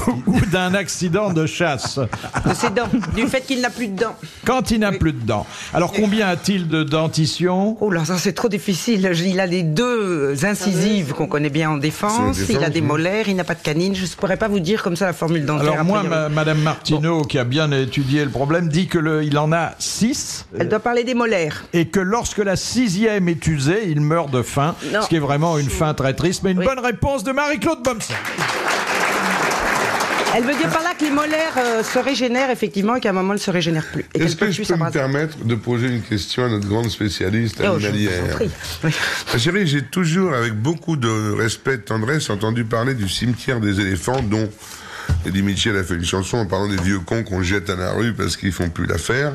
ou d'un accident de chasse De ses dents, du fait qu'il n'a plus de dents. Quand il n'a plus de dents. Alors, combien a-t-il de dentition Oh là, ça c'est trop difficile. Il a les deux incisives qu'on connaît bien en défense. Il a des molaires, il n'a pas de canines. Je ne pourrais pas vous dire comme ça la formule dentaire. Alors moi, ma- Madame Martineau, qui a bien étudié le problème, dit que le, il en a six Elle doit parler des molaires. et que lorsque la sixième est usée, il meurt de faim, Non. ce qui est vraiment une fin très triste. Mais une Oui. bonne réponse de Marie-Claude Bomsen. Elle veut dire par là que les molaires euh, se régénèrent effectivement et qu'à un moment elles se régénèrent plus. Est-ce que je peux me permettre de poser une question à notre grande spécialiste Oh, je vous en animalière? prie. Oui. Ma chérie, j'ai toujours, avec beaucoup de respect et de tendresse, entendu parler du cimetière des éléphants, dont Eddie Mitchell a fait une chanson en parlant des vieux cons qu'on jette à la rue parce qu'ils font plus l'affaire.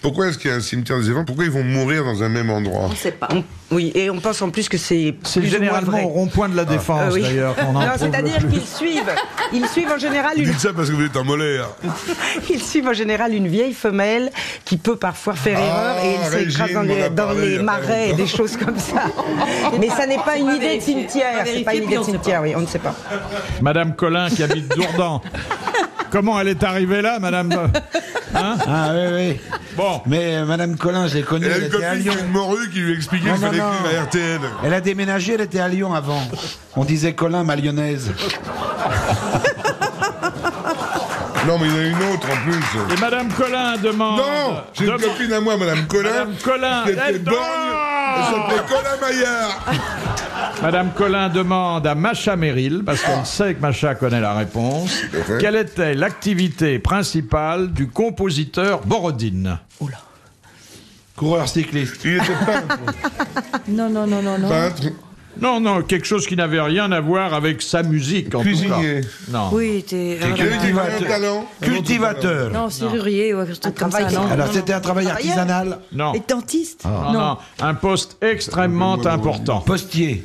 Pourquoi est-ce qu'il y a un cimetière des éléphants Pourquoi ils vont mourir dans un même endroit? On sait pas. On- oui, et on pense en plus que c'est C'est généralement au rond-point de la défense, Euh, oui. d'ailleurs, c'est-à-dire qu'ils suivent, ils suivent en général une, Dites ça parce que vous êtes en molaire. ils suivent en général une vieille femelle qui peut parfois faire Ah, erreur et elle s'écrase dans les, dans marais et des choses comme ça. Mais ça n'est pas une idée de cimetière, c'est pas une idée de cimetière, oui, on ne sait pas. Madame Colin qui habite Dourdan. Comment elle est arrivée là, Madame? Hein? Ah oui, oui. Bon. Mais euh, Madame Collin, je l'ai connue, Elle a une était à copine Lyon. une morue qui lui expliquait qu'il fallait écrire à RTL. Elle a déménagé, elle était à Lyon avant. On disait Colin, ma lyonnaise. Non, mais il y en a une autre en plus. Et Madame Colin demande. Non J'ai une copine à moi, Madame Colin. Madame Colin, qui était elle borgne. Elle s'appelait Colin Maillard. Madame Collin demande à Macha Merrill, parce qu'elle sait que Macha connaît la réponse, quelle était l'activité principale du compositeur Borodine Coureur cycliste. Il était peintre. Non, non, non, non, non. peintre, Non, non, quelque chose qui n'avait rien à voir avec sa musique, en cuisinier. tout cas. Non. Oui, t'es. Avait grand talent. Cultivateur. Non, serrurier ou quelque chose comme ça, travail non. Alors c'était un travail artisanal. Non. Et dentiste Non, non, un poste extrêmement important. Postier.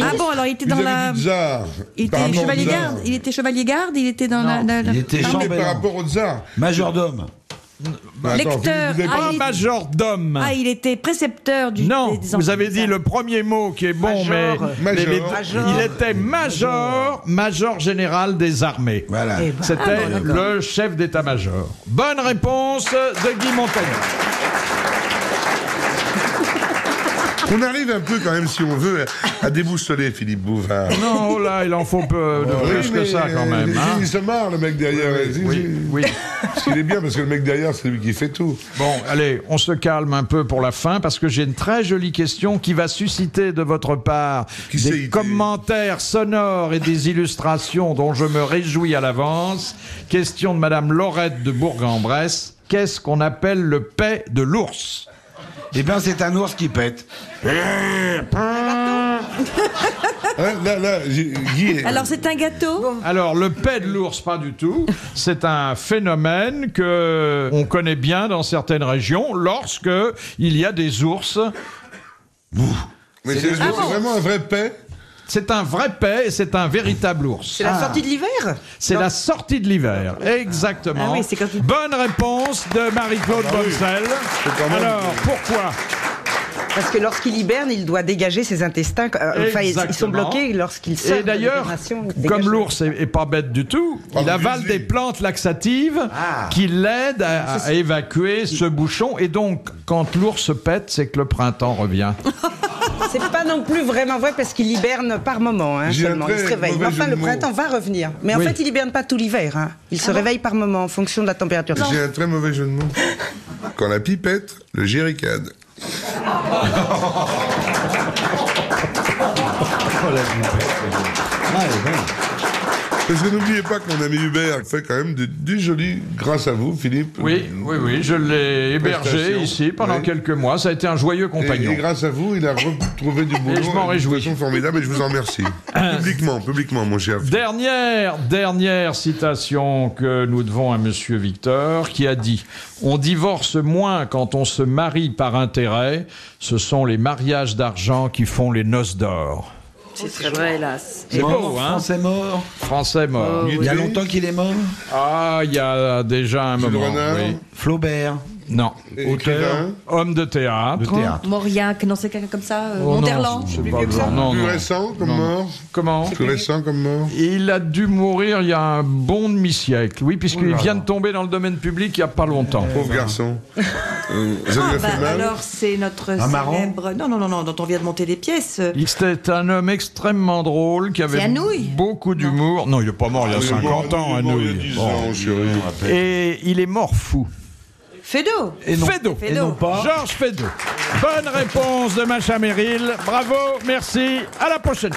Ah bon, alors il était dans la. du tsar. Il était chevalier tsar. garde. Il était chevalier garde. Il était dans la. la- la- Il était Non, mais par rapport au tsar. Majordome. Bah, attends, Lecteur. vous avez Ah, il- majordome. Ah, il était précepteur du. Non, des- des vous avez dit le premier mot qui est bon, mais, Major. mais les- Major. il était major, major général des armées. Voilà. Eh ben, C'était Ah bon, le chef d'état-major. Bonne réponse de Guy Montagnier. On arrive un peu quand même, si on veut, à déboussoler Philippe Bouvard. Non, oh là, il en faut peu de Oui, plus que ça quand même. hein. Il se marre, le mec derrière. Oui, oui. Parce qu'il est bien, parce que le mec derrière, c'est lui qui fait tout. Bon, allez, on se calme un peu pour la fin parce que j'ai une très jolie question qui va susciter de votre part Qui des il- commentaires sonores et des illustrations dont je me réjouis à l'avance. Question de Madame Laurette de Bourg-en-Bresse. Qu'est-ce qu'on appelle le paix de l'ours? Eh bien, c'est un ours qui pète. Hein, là, là, j'ai- Guy est- Alors c'est un gâteau? Alors, le paix de l'ours, pas du tout. C'est un phénomène que on connaît bien dans certaines régions lorsque il y a des ours. Mais c'est c'est vraiment un vrai paix. C'est un vrai paix et c'est un véritable ours. C'est la sortie de l'hiver C'est la sortie de l'hiver, exactement. Ah oui, c'est quand tu- Bonne réponse de Marie-Claude Bonsel. quand même- Alors, pourquoi Parce que lorsqu'il hiberne, il doit dégager ses intestins. euh, Enfin, ils- ils sont bloqués lorsqu'il sort. Et d'ailleurs, comme l'ours est, est pas bête du tout, Oh, il avale des plantes laxatives Ah. qui l'aident à, à évacuer ce bouchon. Et donc, quand l'ours pète, c'est que le printemps revient. C'est pas non plus vraiment vrai parce qu'il hiberne par moment hein, seulement. Il se réveille. Mais enfin, le printemps va revenir. Mais en Oui. fait, il hiberne pas tout l'hiver. hein. Il se réveille par moment en fonction de la température. J'ai un très mauvais jeu de mots. Quand la pipette, le géricade. 哈哈哈哈哈哈哈 Parce que n'oubliez pas que mon ami Hubert fait quand même du, du joli, grâce à vous, Philippe. Oui, oui, oui, je l'ai hébergé ici pendant Oui. quelques mois. Ça a été un joyeux Et, compagnon. et grâce à vous, il a retrouvé du boulot. je m'en réjouis. façon formidable et je vous en remercie. publiquement, publiquement, mon cher. Dernière, dernière citation que nous devons à Monsieur Victor, qui a dit On divorce moins quand on se marie par intérêt. Ce sont les mariages d'argent qui font les noces d'or. C'est très vrai, hélas. C'est beau, hein Français mort. Français mort. Il y a longtemps qu'il est mort. Ah, il y a déjà un moment. Oui. Flaubert. Non. Écrivain. Homme de théâtre. De théâtre. Mauriac, non, c'est quelqu'un comme ça. euh, Oh non, Monterland. c'est pas. Non, Plus non. récent comme Non. mort Comment Plus récent comme mort Il a dû mourir il y a un bon demi-siècle. Oui, puisqu'il vient de tomber dans le domaine public il n'y a pas longtemps. Pauvre garçon. Euh, ça lui Ah, a bah, fait mal alors c'est notre célèbre. Non, non, non, non, dont on vient de monter des pièces. C'était un homme extrêmement drôle qui avait Anouilh beaucoup d'humour. Non, il n'est pas mort il y a Il est 50 mort- ans, il est mort il y a Anouilh. 10 Bon. ans, chérie. Et il est mort fou. Fédo. Fédo. Et non pas. Georges Fédo. Bonne réponse de Macha Merrill. Bravo, merci. À la prochaine.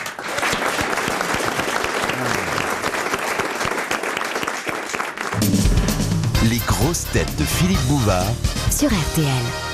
Les grosses têtes de Philippe Bouvard sur RTL.